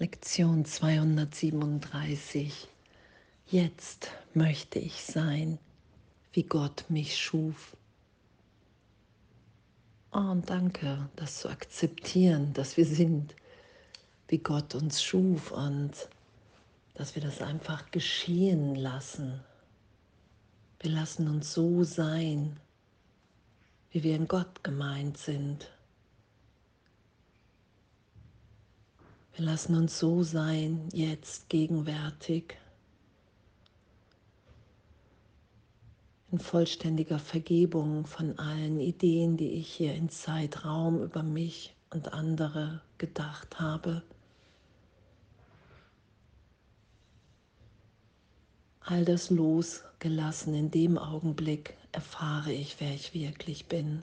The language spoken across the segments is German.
Lektion 237. Jetzt möchte ich sein, wie Gott mich schuf. Oh, und danke, das zu akzeptieren, dass wir sind, wie Gott uns schuf und dass wir das einfach geschehen lassen. Wir lassen uns so sein, wie wir in Gott gemeint sind. Wir lassen uns so sein, jetzt gegenwärtig, in vollständiger Vergebung von allen Ideen, die ich hier in Zeitraum über mich und andere gedacht habe. All das losgelassen, in dem Augenblick erfahre ich, wer ich wirklich bin.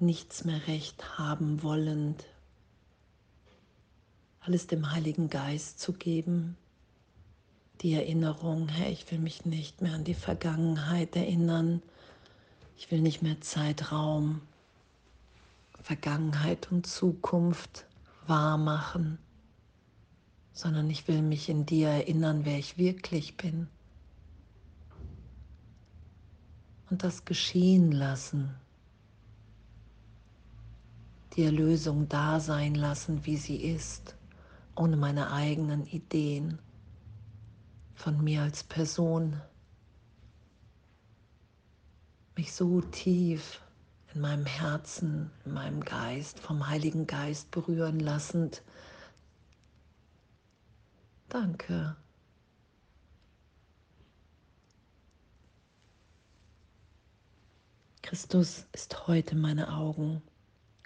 Nichts mehr recht haben wollend, alles dem Heiligen Geist zu geben. Die Erinnerung, Herr, ich will mich nicht mehr an die Vergangenheit erinnern. Ich will nicht mehr Zeitraum, Vergangenheit und Zukunft wahr machen, sondern ich will mich in dir erinnern, wer ich wirklich bin. Und das geschehen lassen. Die Erlösung da sein lassen, wie sie ist ohne meine eigenen Ideen von mir als Person, mich so tief in meinem Herzen, in meinem Geist, vom Heiligen Geist berühren lassend. Danke. Christus ist heute meine Augen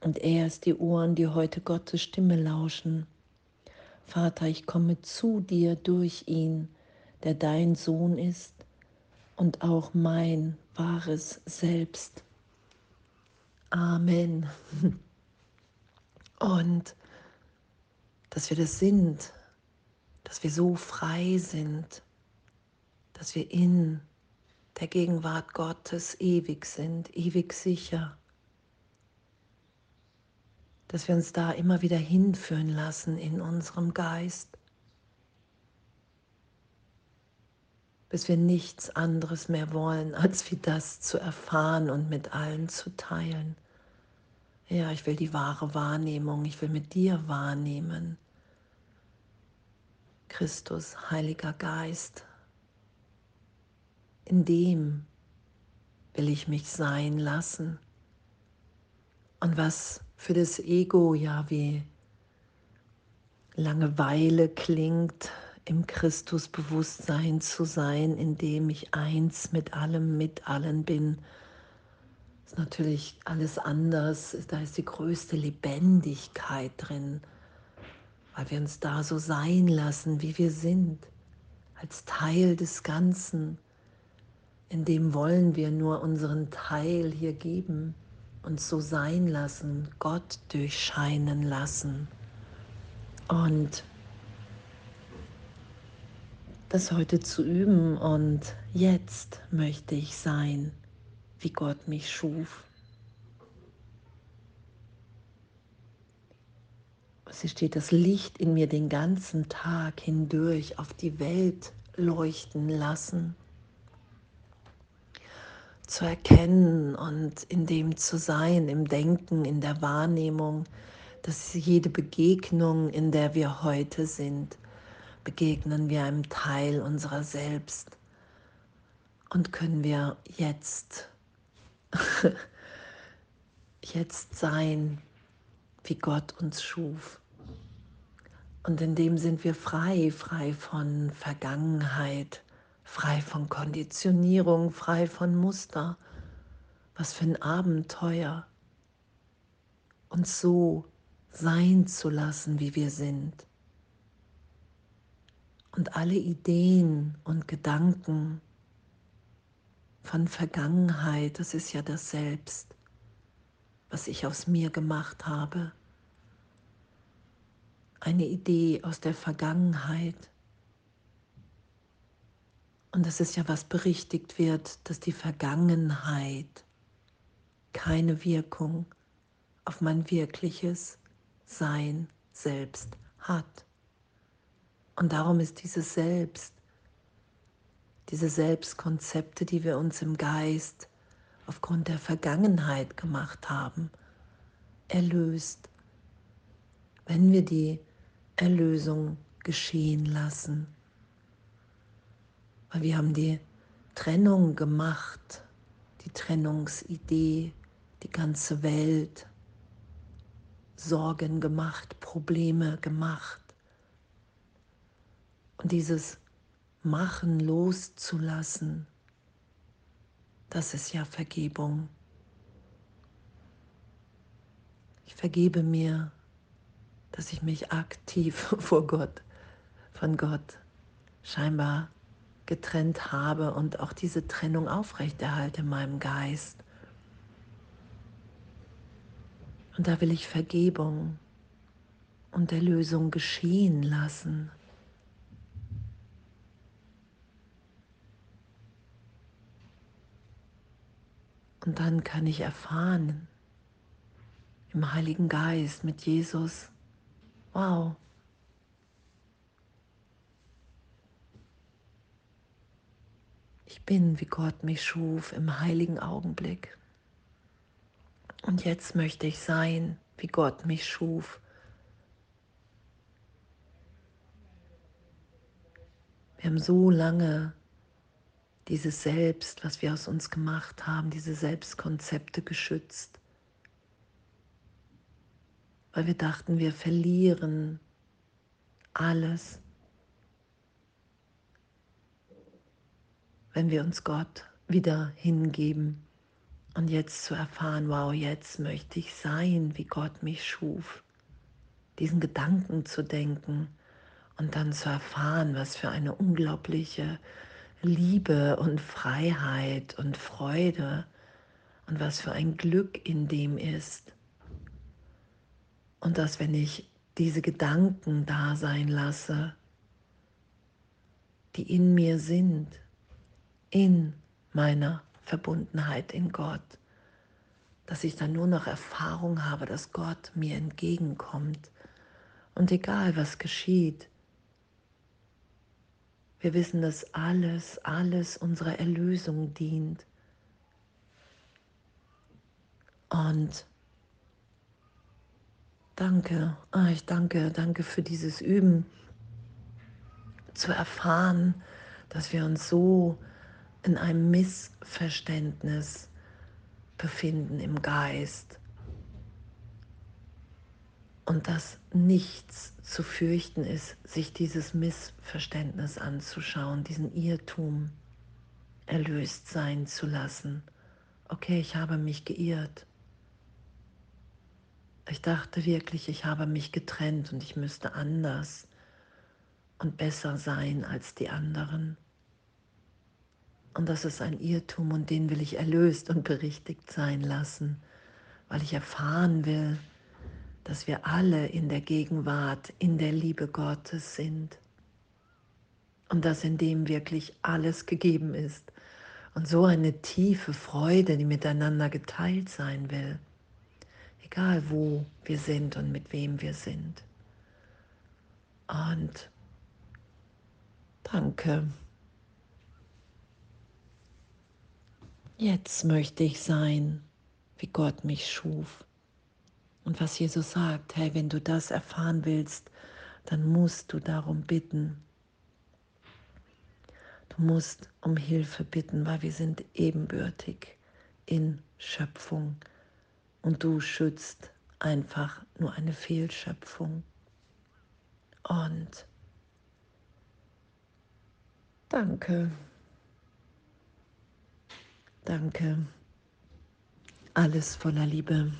und er ist die Ohren, die heute Gottes Stimme lauschen. Vater, ich komme zu dir durch ihn, der dein Sohn ist und auch mein wahres Selbst. Amen. Und dass wir das sind, dass wir so frei sind, dass wir in der Gegenwart Gottes ewig sind, ewig sicher dass wir uns da immer wieder hinführen lassen in unserem Geist, bis wir nichts anderes mehr wollen, als wie das zu erfahren und mit allen zu teilen. Ja, ich will die wahre Wahrnehmung, ich will mit dir wahrnehmen. Christus, Heiliger Geist, in dem will ich mich sein lassen. Und was für das Ego ja wie Langeweile klingt, im Christusbewusstsein zu sein, in dem ich eins mit allem, mit allen bin. Ist natürlich alles anders, da ist die größte Lebendigkeit drin, weil wir uns da so sein lassen, wie wir sind, als Teil des Ganzen. In dem wollen wir nur unseren Teil hier geben uns so sein lassen, Gott durchscheinen lassen. Und das heute zu üben und jetzt möchte ich sein, wie Gott mich schuf. Es steht das Licht in mir den ganzen Tag hindurch auf die Welt leuchten lassen zu erkennen und in dem zu sein, im Denken, in der Wahrnehmung, dass jede Begegnung, in der wir heute sind, begegnen wir einem Teil unserer selbst. Und können wir jetzt, jetzt sein, wie Gott uns schuf. Und in dem sind wir frei, frei von Vergangenheit, frei von Konditionierung, frei von Muster. Was für ein Abenteuer, uns so sein zu lassen, wie wir sind. Und alle Ideen und Gedanken von Vergangenheit, das ist ja das Selbst, was ich aus mir gemacht habe. Eine Idee aus der Vergangenheit und das ist ja, was berichtigt wird, dass die Vergangenheit keine Wirkung auf mein wirkliches Sein selbst hat. Und darum ist dieses Selbst, diese Selbstkonzepte, die wir uns im Geist aufgrund der Vergangenheit gemacht haben, erlöst, wenn wir die Erlösung geschehen lassen. Weil wir haben die Trennung gemacht, die Trennungsidee, die ganze Welt, Sorgen gemacht, Probleme gemacht. Und dieses Machen loszulassen, das ist ja Vergebung. Ich vergebe mir, dass ich mich aktiv vor Gott, von Gott scheinbar getrennt habe und auch diese Trennung aufrechterhalte in meinem Geist. Und da will ich Vergebung und Erlösung geschehen lassen. Und dann kann ich erfahren im Heiligen Geist mit Jesus, wow, ich bin, wie Gott mich schuf, im heiligen Augenblick. Und jetzt möchte ich sein, wie Gott mich schuf. Wir haben so lange dieses Selbst, was wir aus uns gemacht haben, diese Selbstkonzepte geschützt, weil wir dachten, wir verlieren alles, wenn wir uns Gott wieder hingeben. Und jetzt zu erfahren, wow, jetzt möchte ich sein, wie Gott mich schuf. Diesen Gedanken zu denken und dann zu erfahren, was für eine unglaubliche Liebe und Freiheit und Freude und was für ein Glück in dem ist. Und dass wenn ich diese Gedanken da sein lasse, die in mir sind, in meiner Verbundenheit in Gott, dass ich dann nur noch Erfahrung habe, dass Gott mir entgegenkommt. Und egal was geschieht, wir wissen, dass alles, alles unserer Erlösung dient. Und danke, ah, ich danke, danke für dieses Üben, zu erfahren, dass wir uns so in einem Missverständnis befinden im Geist und dass nichts zu fürchten ist, sich dieses Missverständnis anzuschauen, diesen Irrtum erlöst sein zu lassen. Okay, ich habe mich geirrt. Ich dachte wirklich, ich habe mich getrennt und ich müsste anders und besser sein als die anderen. Und das ist ein Irrtum und den will ich erlöst und berichtigt sein lassen, weil ich erfahren will, dass wir alle in der Gegenwart, in der Liebe Gottes sind. Und dass in dem wirklich alles gegeben ist. Und so eine tiefe Freude, die miteinander geteilt sein will. Egal wo wir sind und mit wem wir sind. Und danke. Jetzt möchte ich sein, wie Gott mich schuf. Und was Jesus sagt, hey, wenn du das erfahren willst, dann musst du darum bitten. Du musst um Hilfe bitten, weil wir sind ebenbürtig in Schöpfung. Und du schützt einfach nur eine Fehlschöpfung. Und danke. Danke. Alles voller Liebe.